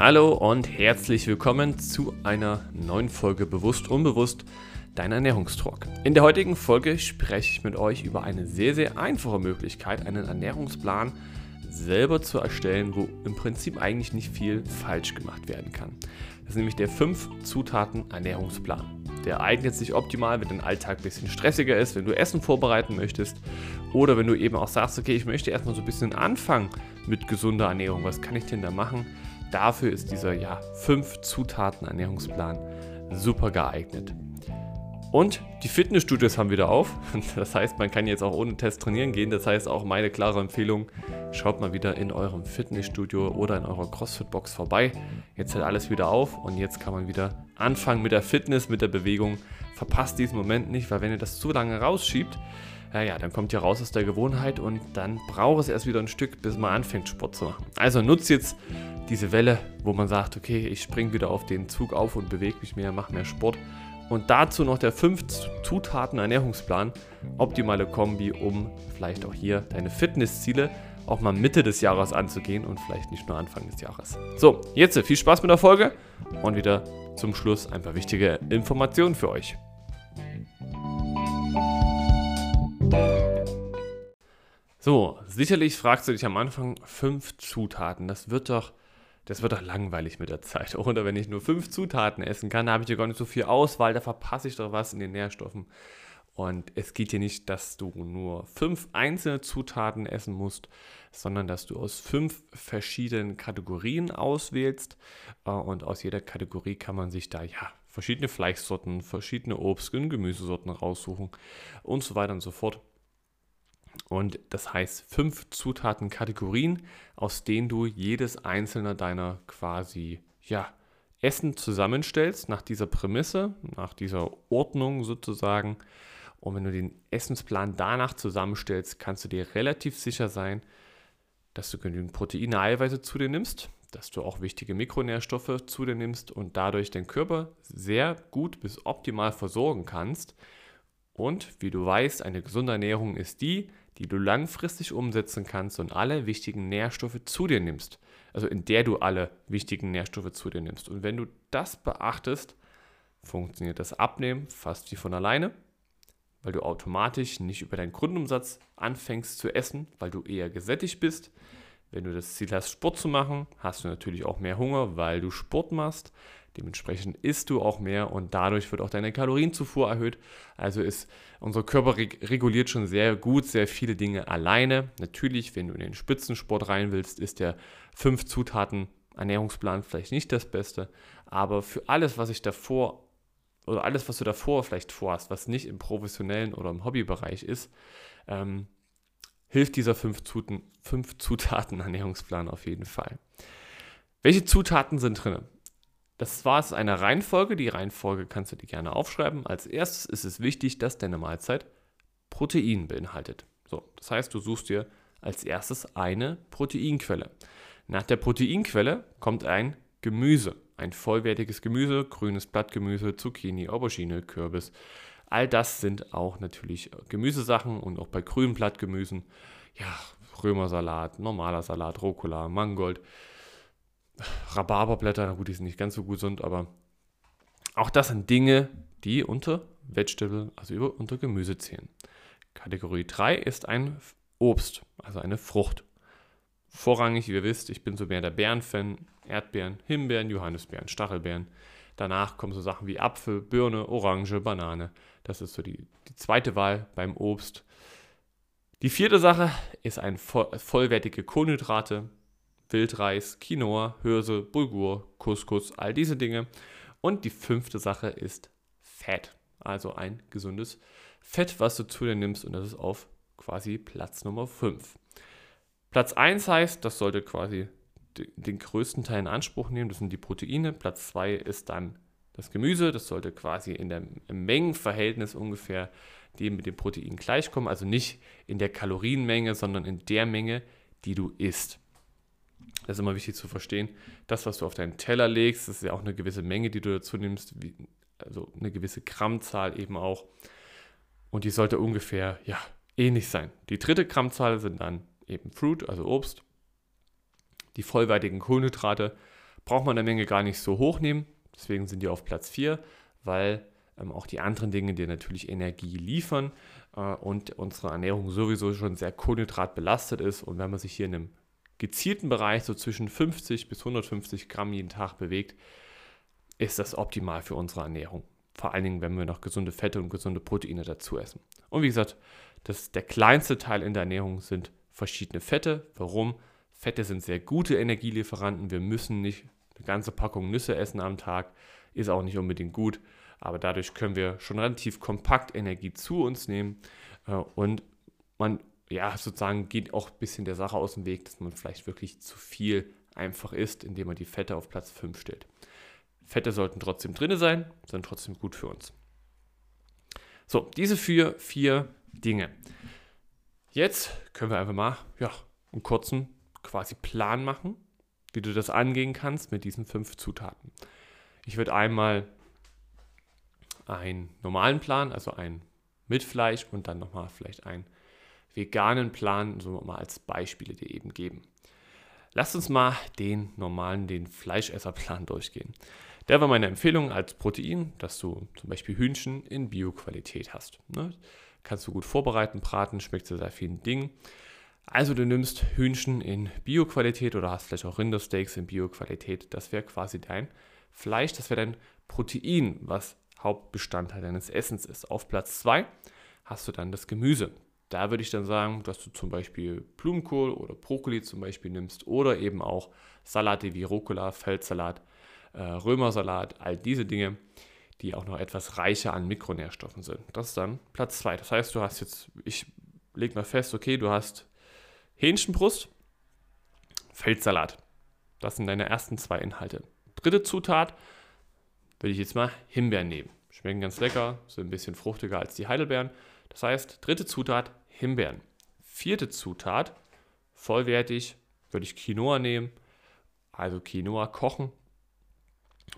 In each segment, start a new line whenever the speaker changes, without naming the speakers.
Hallo und herzlich willkommen zu einer neuen Folge Bewusst Unbewusst, dein Ernährungstalk. In der heutigen Folge spreche ich mit euch über eine sehr, sehr einfache Möglichkeit, einen Ernährungsplan selber zu erstellen, wo im Prinzip eigentlich nicht viel falsch gemacht werden kann. Das ist nämlich der 5-Zutaten-Ernährungsplan. Der eignet sich optimal, wenn dein Alltag ein bisschen stressiger ist, wenn du Essen vorbereiten möchtest oder wenn du eben auch sagst, okay, ich möchte erstmal so ein bisschen anfangen mit gesunder Ernährung. Was kann ich denn da machen? Dafür ist dieser ja, 5-Zutaten-Ernährungsplan super geeignet. Und die Fitnessstudios haben wieder auf. Das heißt, man kann jetzt auch ohne Test trainieren gehen. Das heißt, auch meine klare Empfehlung, schaut mal wieder in eurem Fitnessstudio oder in eurer CrossFit-Box vorbei. Jetzt hört alles wieder auf und jetzt kann man wieder anfangen mit der Fitness, mit der Bewegung. Verpasst diesen Moment nicht, weil wenn ihr das zu lange rausschiebt, ja, ja, dann kommt ihr raus aus der Gewohnheit und dann braucht es erst wieder ein Stück, bis man anfängt, Sport zu machen. Also nutzt jetzt diese Welle, wo man sagt, okay, ich springe wieder auf den Zug auf und bewege mich mehr, mache mehr Sport und dazu noch der 5 Zutaten Ernährungsplan. Optimale Kombi, um vielleicht auch hier deine Fitnessziele auch mal Mitte des Jahres anzugehen und vielleicht nicht nur Anfang des Jahres. So, jetzt viel Spaß mit der Folge und wieder zum Schluss ein paar wichtige Informationen für euch. So, sicherlich fragst du dich am Anfang fünf Zutaten. Das wird doch das wird doch langweilig mit der Zeit. Oder wenn ich nur fünf Zutaten essen kann, da habe ich ja gar nicht so viel Auswahl, da verpasse ich doch was in den Nährstoffen. Und es geht hier nicht, dass du nur fünf einzelne Zutaten essen musst, sondern dass du aus fünf verschiedenen Kategorien auswählst. Äh, und aus jeder Kategorie kann man sich da ja verschiedene Fleischsorten, verschiedene Obst- und Gemüsesorten raussuchen und so weiter und so fort. Und das heißt fünf Zutatenkategorien, aus denen du jedes einzelne deiner quasi, ja, Essen zusammenstellst, nach dieser Prämisse, nach dieser Ordnung sozusagen. Und wenn du den Essensplan danach zusammenstellst, kannst du dir relativ sicher sein, dass du genügend Proteine, Eiweiße zu dir nimmst, dass du auch wichtige Mikronährstoffe zu dir nimmst und dadurch den Körper sehr gut bis optimal versorgen kannst. Und wie du weißt, eine gesunde Ernährung ist die, die du langfristig umsetzen kannst und alle wichtigen Nährstoffe zu dir nimmst. Also in der du alle wichtigen Nährstoffe zu dir nimmst. Und wenn du das beachtest, funktioniert das Abnehmen fast wie von alleine, weil du automatisch nicht über deinen Grundumsatz anfängst zu essen, weil du eher gesättigt bist. Wenn du das Ziel hast, Sport zu machen, hast du natürlich auch mehr Hunger, weil du Sport machst. Dementsprechend isst du auch mehr und dadurch wird auch deine Kalorienzufuhr erhöht. Also ist unser Körper reguliert schon sehr gut sehr viele Dinge alleine. Natürlich, wenn du in den Spitzensport rein willst, ist der 5 Zutaten Ernährungsplan vielleicht nicht das Beste, aber für alles, was ich davor oder alles, was du davor vielleicht vorhast, was nicht im professionellen oder im Hobbybereich ist, ähm, hilft dieser 5 Zutaten, Zutaten Ernährungsplan auf jeden Fall. Welche Zutaten sind drin? Das war es eine Reihenfolge. Die Reihenfolge kannst du dir gerne aufschreiben. Als erstes ist es wichtig, dass deine Mahlzeit Protein beinhaltet. So, das heißt, du suchst dir als erstes eine Proteinquelle. Nach der Proteinquelle kommt ein Gemüse, ein vollwertiges Gemüse, grünes Blattgemüse, Zucchini, Aubergine, Kürbis. All das sind auch natürlich Gemüsesachen und auch bei grünen Blattgemüsen, ja, Römersalat, normaler Salat, Rucola, Mangold. Rhabarberblätter, na gut, die sind nicht ganz so gesund, aber auch das sind Dinge, die unter Vegetable, also über, unter Gemüse zählen. Kategorie 3 ist ein Obst, also eine Frucht. Vorrangig, wie ihr wisst, ich bin so mehr der Beeren-Fan. Erdbeeren, Himbeeren, Johannisbeeren, Stachelbeeren. Danach kommen so Sachen wie Apfel, Birne, Orange, Banane. Das ist so die, die zweite Wahl beim Obst. Die vierte Sache ist ein vollwertige Kohlenhydrate. Wildreis, Quinoa, Hirse, Bulgur, Couscous, all diese Dinge. Und die fünfte Sache ist Fett, also ein gesundes Fett, was du zu dir nimmst und das ist auf quasi Platz Nummer 5. Platz 1 heißt, das sollte quasi den größten Teil in Anspruch nehmen, das sind die Proteine. Platz 2 ist dann das Gemüse, das sollte quasi in der Mengenverhältnis ungefähr dem mit dem Protein gleichkommen, also nicht in der Kalorienmenge, sondern in der Menge, die du isst. Das ist immer wichtig zu verstehen. Das, was du auf deinen Teller legst, das ist ja auch eine gewisse Menge, die du dazu nimmst, wie, also eine gewisse Grammzahl eben auch. Und die sollte ungefähr, ja, ähnlich sein. Die dritte Grammzahl sind dann eben Fruit, also Obst. Die vollwertigen Kohlenhydrate braucht man in der Menge gar nicht so hoch nehmen. Deswegen sind die auf Platz 4, weil ähm, auch die anderen Dinge dir natürlich Energie liefern äh, und unsere Ernährung sowieso schon sehr kohlenhydratbelastet ist. Und wenn man sich hier in einem gezielten Bereich so zwischen 50 bis 150 Gramm jeden Tag bewegt, ist das optimal für unsere Ernährung. Vor allen Dingen, wenn wir noch gesunde Fette und gesunde Proteine dazu essen. Und wie gesagt, das, der kleinste Teil in der Ernährung sind verschiedene Fette. Warum? Fette sind sehr gute Energielieferanten. Wir müssen nicht eine ganze Packung Nüsse essen am Tag. Ist auch nicht unbedingt gut. Aber dadurch können wir schon relativ kompakt Energie zu uns nehmen. Äh, und man, ja, sozusagen geht auch ein bisschen der Sache aus dem Weg, dass man vielleicht wirklich zu viel einfach isst, indem man die Fette auf Platz 5 stellt. Fette sollten trotzdem drin sein, sind trotzdem gut für uns. So, diese vier, vier Dinge. Jetzt können wir einfach mal ja, einen kurzen quasi Plan machen, wie du das angehen kannst mit diesen fünf Zutaten. Ich würde einmal einen normalen Plan, also einen mit Fleisch und dann nochmal vielleicht einen veganen Plan, so mal als Beispiele dir eben geben. Lass uns mal den normalen, den Fleischesserplan durchgehen. Der war meine Empfehlung als Protein, dass du zum Beispiel Hühnchen in Bio-Qualität hast. Ne? Kannst du gut vorbereiten, braten, schmeckt zu sehr vielen Dingen. Also du nimmst Hühnchen in Bio-Qualität oder hast vielleicht auch Rindersteaks in Bio-Qualität. Das wäre quasi dein Fleisch, das wäre dein Protein, was Hauptbestandteil deines Essens ist. Auf Platz 2 hast du dann das Gemüse. Da würde ich dann sagen, dass du zum Beispiel Blumenkohl oder Brokkoli zum Beispiel nimmst oder eben auch Salate wie Rucola, Feldsalat äh, Römersalat, all diese Dinge, die auch noch etwas reicher an Mikronährstoffen sind. Das ist dann Platz 2. Das heißt, du hast jetzt, ich lege mal fest, okay, du hast Hähnchenbrust, Feldsalat. Das sind deine ersten zwei Inhalte. Dritte Zutat würde ich jetzt mal Himbeeren nehmen. Schmecken ganz lecker, sind ein bisschen fruchtiger als die Heidelbeeren. Das heißt, dritte Zutat Himbeeren. Vierte Zutat, vollwertig, würde ich Quinoa nehmen. Also Quinoa kochen,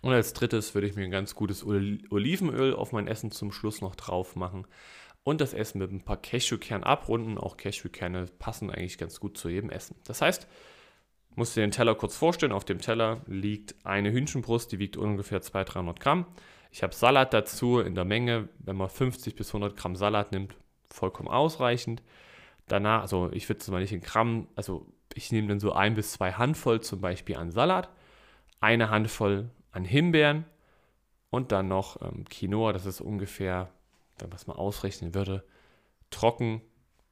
und als drittes würde ich mir ein ganz gutes Olivenöl auf mein Essen zum Schluss noch drauf machen und das Essen mit ein paar Cashewkernen abrunden. Auch Cashewkerne passen eigentlich ganz gut zu jedem Essen. Das heißt, musst du dir den Teller kurz vorstellen. Auf dem Teller liegt eine Hühnchenbrust, die wiegt ungefähr 200-300 Gramm. Ich habe Salat dazu in der Menge, wenn man 50 bis 100 Gramm Salat nimmt, vollkommen ausreichend. Danach, also ich würde es mal nicht in Gramm, also ich nehme dann so ein bis zwei Handvoll zum Beispiel an Salat, eine Handvoll an Himbeeren und dann noch ähm, Quinoa, das ist ungefähr, wenn man es mal ausrechnen würde, trocken,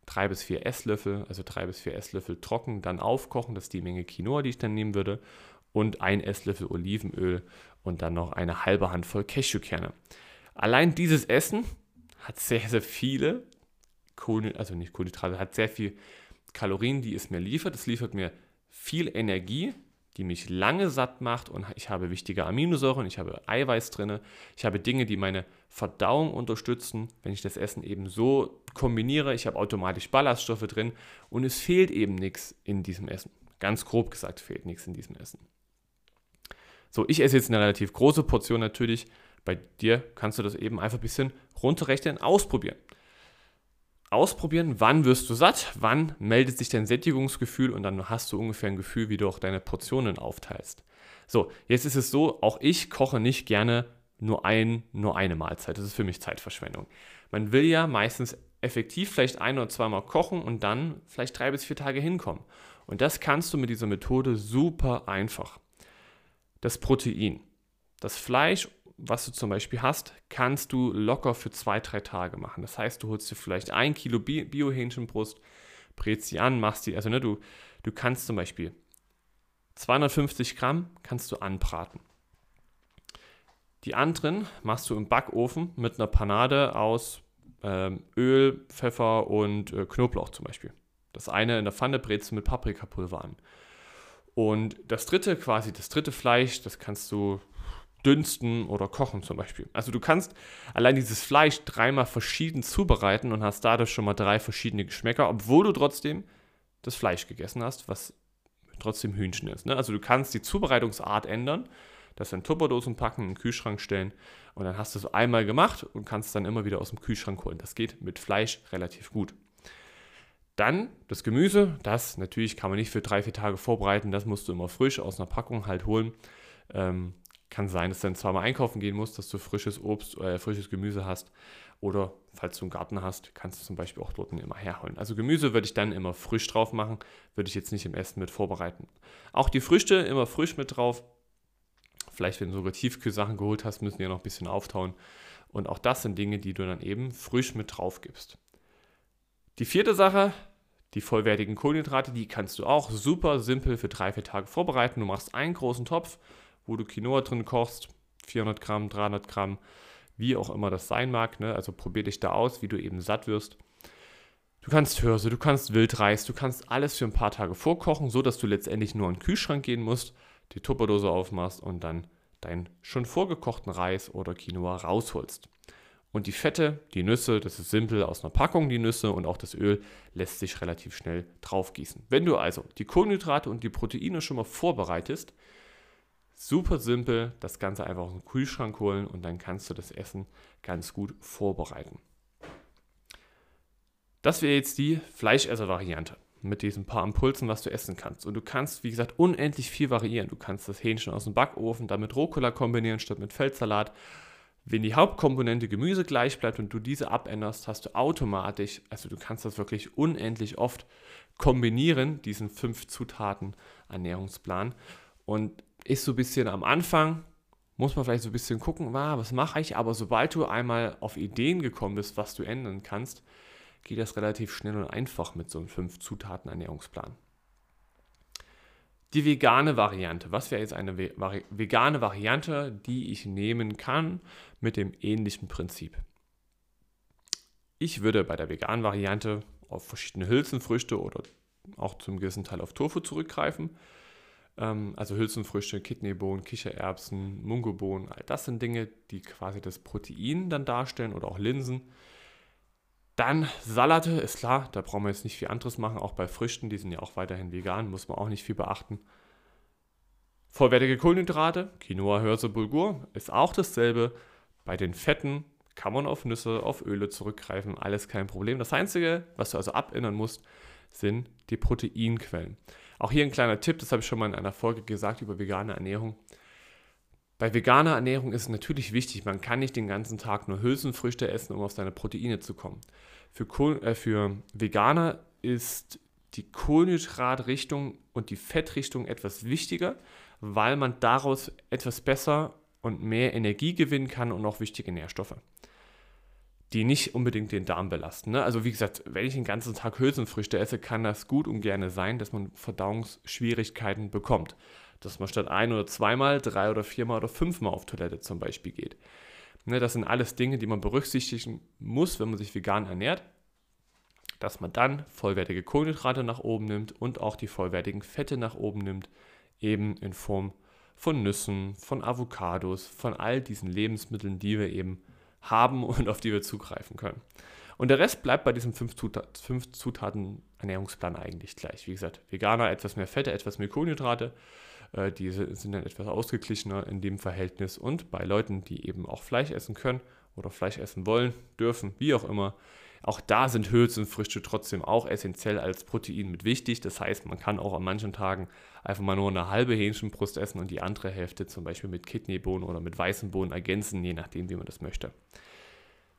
drei bis vier Esslöffel, also drei bis vier Esslöffel trocken, dann aufkochen, das ist die Menge Quinoa, die ich dann nehmen würde, und ein Esslöffel Olivenöl und dann noch eine halbe Handvoll Cashewkerne. Allein dieses Essen hat sehr, sehr viele Kohlen, also nicht Kohlenhydrate, hat sehr viel Kalorien, die es mir liefert. Es liefert mir viel Energie, die mich lange satt macht und ich habe wichtige Aminosäuren, ich habe Eiweiß drin, ich habe Dinge, die meine Verdauung unterstützen, wenn ich das Essen eben so kombiniere, ich habe automatisch Ballaststoffe drin und es fehlt eben nichts in diesem Essen. Ganz grob gesagt fehlt nichts in diesem Essen. So, ich esse jetzt eine relativ große Portion natürlich. Bei dir kannst du das eben einfach ein bisschen runterrechnen, ausprobieren ausprobieren, wann wirst du satt, wann meldet sich dein Sättigungsgefühl und dann hast du ungefähr ein Gefühl, wie du auch deine Portionen aufteilst. So, jetzt ist es so, auch ich koche nicht gerne nur ein, nur eine Mahlzeit. Das ist für mich Zeitverschwendung. Man will ja meistens effektiv vielleicht ein oder zweimal kochen und dann vielleicht drei bis vier Tage hinkommen. Und das kannst du mit dieser Methode super einfach. Das Protein, das Fleisch was du zum Beispiel hast, kannst du locker für zwei, drei Tage machen. Das heißt, du holst dir vielleicht ein Kilo Bio-Hähnchenbrust, brätst sie an, machst die, also ne, du, du kannst zum Beispiel 250 Gramm kannst du anbraten. Die anderen machst du im Backofen mit einer Panade aus ähm, Öl, Pfeffer und äh, Knoblauch zum Beispiel. Das eine in der Pfanne brätst du mit Paprikapulver an. Und das dritte, quasi das dritte Fleisch, das kannst du dünsten oder kochen zum Beispiel. Also du kannst allein dieses Fleisch dreimal verschieden zubereiten und hast dadurch schon mal drei verschiedene Geschmäcker, obwohl du trotzdem das Fleisch gegessen hast, was trotzdem Hühnchen ist. Ne? Also du kannst die Zubereitungsart ändern, das in Tupperdosen packen, in den Kühlschrank stellen und dann hast du es einmal gemacht und kannst es dann immer wieder aus dem Kühlschrank holen. Das geht mit Fleisch relativ gut. Dann das Gemüse, das natürlich kann man nicht für drei, vier Tage vorbereiten, das musst du immer frisch aus einer Packung halt holen. Ähm, kann sein, dass du dann zweimal einkaufen gehen musst, dass du frisches Obst, äh, frisches Gemüse hast. Oder falls du einen Garten hast, kannst du zum Beispiel auch dort immer herholen. Also Gemüse würde ich dann immer frisch drauf machen, würde ich jetzt nicht im Essen mit vorbereiten. Auch die Früchte immer frisch mit drauf. Vielleicht, wenn du sogar Tiefkühlsachen geholt hast, müssen die ja noch ein bisschen auftauen. Und auch das sind Dinge, die du dann eben frisch mit drauf gibst. Die vierte Sache, die vollwertigen Kohlenhydrate, die kannst du auch super simpel für drei, vier Tage vorbereiten. Du machst einen großen Topf, wo du Quinoa drin kochst, 400 Gramm, 300 Gramm, wie auch immer das sein mag. Ne? Also probier dich da aus, wie du eben satt wirst. Du kannst Hirse, du kannst Wildreis, du kannst alles für ein paar Tage vorkochen, so dass du letztendlich nur in den Kühlschrank gehen musst, die Tupperdose aufmachst und dann deinen schon vorgekochten Reis oder Quinoa rausholst. Und die Fette, die Nüsse, das ist simpel aus einer Packung, die Nüsse und auch das Öl lässt sich relativ schnell draufgießen. Wenn du also die Kohlenhydrate und die Proteine schon mal vorbereitest, super simpel, das Ganze einfach aus dem Kühlschrank holen und dann kannst du das Essen ganz gut vorbereiten. Das wäre jetzt die Fleischesser-Variante mit diesen paar Impulsen, was du essen kannst. Und du kannst, wie gesagt, unendlich viel variieren. Du kannst das Hähnchen aus dem Backofen damit Rucola kombinieren statt mit Feldsalat. Wenn die Hauptkomponente Gemüse gleich bleibt und du diese abänderst, hast du automatisch, also du kannst das wirklich unendlich oft kombinieren, diesen fünf Zutaten Ernährungsplan. Und ist so ein bisschen am Anfang, muss man vielleicht so ein bisschen gucken, ah, was mache ich, aber sobald du einmal auf Ideen gekommen bist, was du ändern kannst, geht das relativ schnell und einfach mit so einem fünf Zutaten Ernährungsplan. Die vegane Variante. Was wäre jetzt eine vegane Variante, die ich nehmen kann mit dem ähnlichen Prinzip? Ich würde bei der veganen Variante auf verschiedene Hülsenfrüchte oder auch zum gewissen Teil auf Tofu zurückgreifen. Ähm, also Hülsenfrüchte, Kidneybohnen, Kichererbsen, Mungobohnen, all das sind Dinge, die quasi das Protein dann darstellen oder auch Linsen. Dann Salate, ist klar, da brauchen wir jetzt nicht viel anderes machen, auch bei Früchten, die sind ja auch weiterhin vegan, muss man auch nicht viel beachten. Vollwertige Kohlenhydrate, Quinoa, Hörse, Bulgur, ist auch dasselbe. Bei den Fetten kann man auf Nüsse, auf Öle zurückgreifen, alles kein Problem. Das Einzige, was du also abändern musst, sind die Proteinquellen. Auch hier ein kleiner Tipp, das habe ich schon mal in einer Folge gesagt über vegane Ernährung. Bei veganer Ernährung ist es natürlich wichtig, man kann nicht den ganzen Tag nur Hülsenfrüchte essen, um auf seine Proteine zu kommen. Für, Kohl, äh, für Veganer ist die Kohlenhydratrichtung und die Fettrichtung etwas wichtiger, weil man daraus etwas besser und mehr Energie gewinnen kann und auch wichtige Nährstoffe, die nicht unbedingt den Darm belasten. Ne? Also wie gesagt, wenn ich den ganzen Tag Hülsenfrüchte esse, kann das gut und gerne sein, dass man Verdauungsschwierigkeiten bekommt dass man statt ein- oder zweimal, drei oder viermal oder fünfmal auf Toilette zum Beispiel geht. Ne, das sind alles Dinge, die man berücksichtigen muss, wenn man sich vegan ernährt, dass man dann vollwertige Kohlenhydrate nach oben nimmt und auch die vollwertigen Fette nach oben nimmt, eben in Form von Nüssen, von Avocados, von all diesen Lebensmitteln, die wir eben haben und auf die wir zugreifen können. Und der Rest bleibt bei diesem 5 Zutaten Ernährungsplan eigentlich gleich. Wie gesagt, Veganer etwas mehr Fette, etwas mehr Kohlenhydrate äh, die sind dann etwas ausgeglichener in dem Verhältnis. Und bei Leuten, die eben auch Fleisch essen können oder Fleisch essen wollen, dürfen, wie auch immer, auch da sind Hülsenfrüchte trotzdem auch essentiell als Protein mit wichtig. Das heißt, man kann auch an manchen Tagen einfach mal nur eine halbe Hähnchenbrust essen und die andere Hälfte zum Beispiel mit Kidneybohnen oder mit weißen Bohnen ergänzen, je nachdem, wie man das möchte.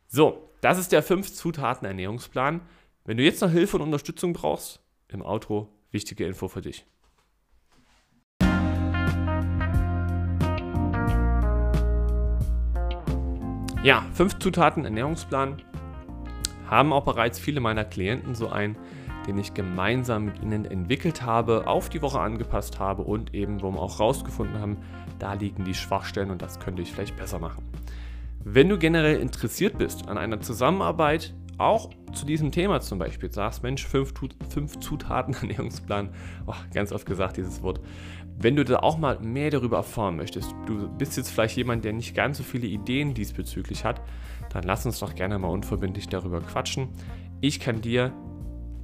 So, das ist der 5-Zutaten-Ernährungsplan. Wenn du jetzt noch Hilfe und Unterstützung brauchst, im Outro, wichtige Info für dich. Ja, fünf Zutaten Ernährungsplan haben auch bereits viele meiner Klienten so einen, den ich gemeinsam mit ihnen entwickelt habe, auf die Woche angepasst habe und eben, wo wir auch rausgefunden haben, da liegen die Schwachstellen und das könnte ich vielleicht besser machen. Wenn du generell interessiert bist an einer Zusammenarbeit, auch zu diesem Thema zum Beispiel, sagst, Mensch, fünf, fünf Zutaten Ernährungsplan, oh, ganz oft gesagt dieses Wort, wenn du da auch mal mehr darüber erfahren möchtest, du bist jetzt vielleicht jemand, der nicht ganz so viele Ideen diesbezüglich hat, dann lass uns doch gerne mal unverbindlich darüber quatschen. Ich kann dir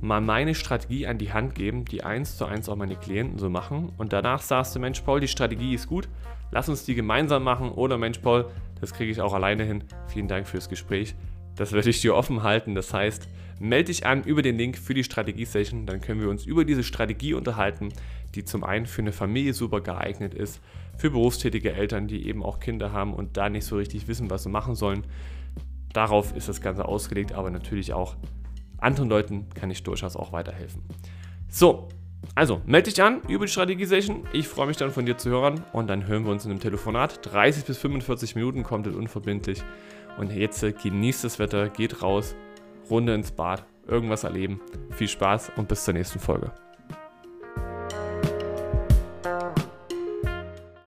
mal meine Strategie an die Hand geben, die eins zu eins auch meine Klienten so machen. Und danach sagst du, Mensch, Paul, die Strategie ist gut, lass uns die gemeinsam machen. Oder Mensch, Paul, das kriege ich auch alleine hin. Vielen Dank fürs Gespräch. Das werde ich dir offen halten. Das heißt, Melde dich an über den Link für die Strategie-Session, dann können wir uns über diese Strategie unterhalten, die zum einen für eine Familie super geeignet ist, für berufstätige Eltern, die eben auch Kinder haben und da nicht so richtig wissen, was sie machen sollen. Darauf ist das Ganze ausgelegt, aber natürlich auch anderen Leuten kann ich durchaus auch weiterhelfen. So, also melde dich an über die Strategie-Session. Ich freue mich dann von dir zu hören und dann hören wir uns in einem Telefonat. 30 bis 45 Minuten komplett unverbindlich. Und jetzt äh, genießt das Wetter, geht raus, Runde ins Bad, irgendwas erleben. Viel Spaß und bis zur nächsten Folge.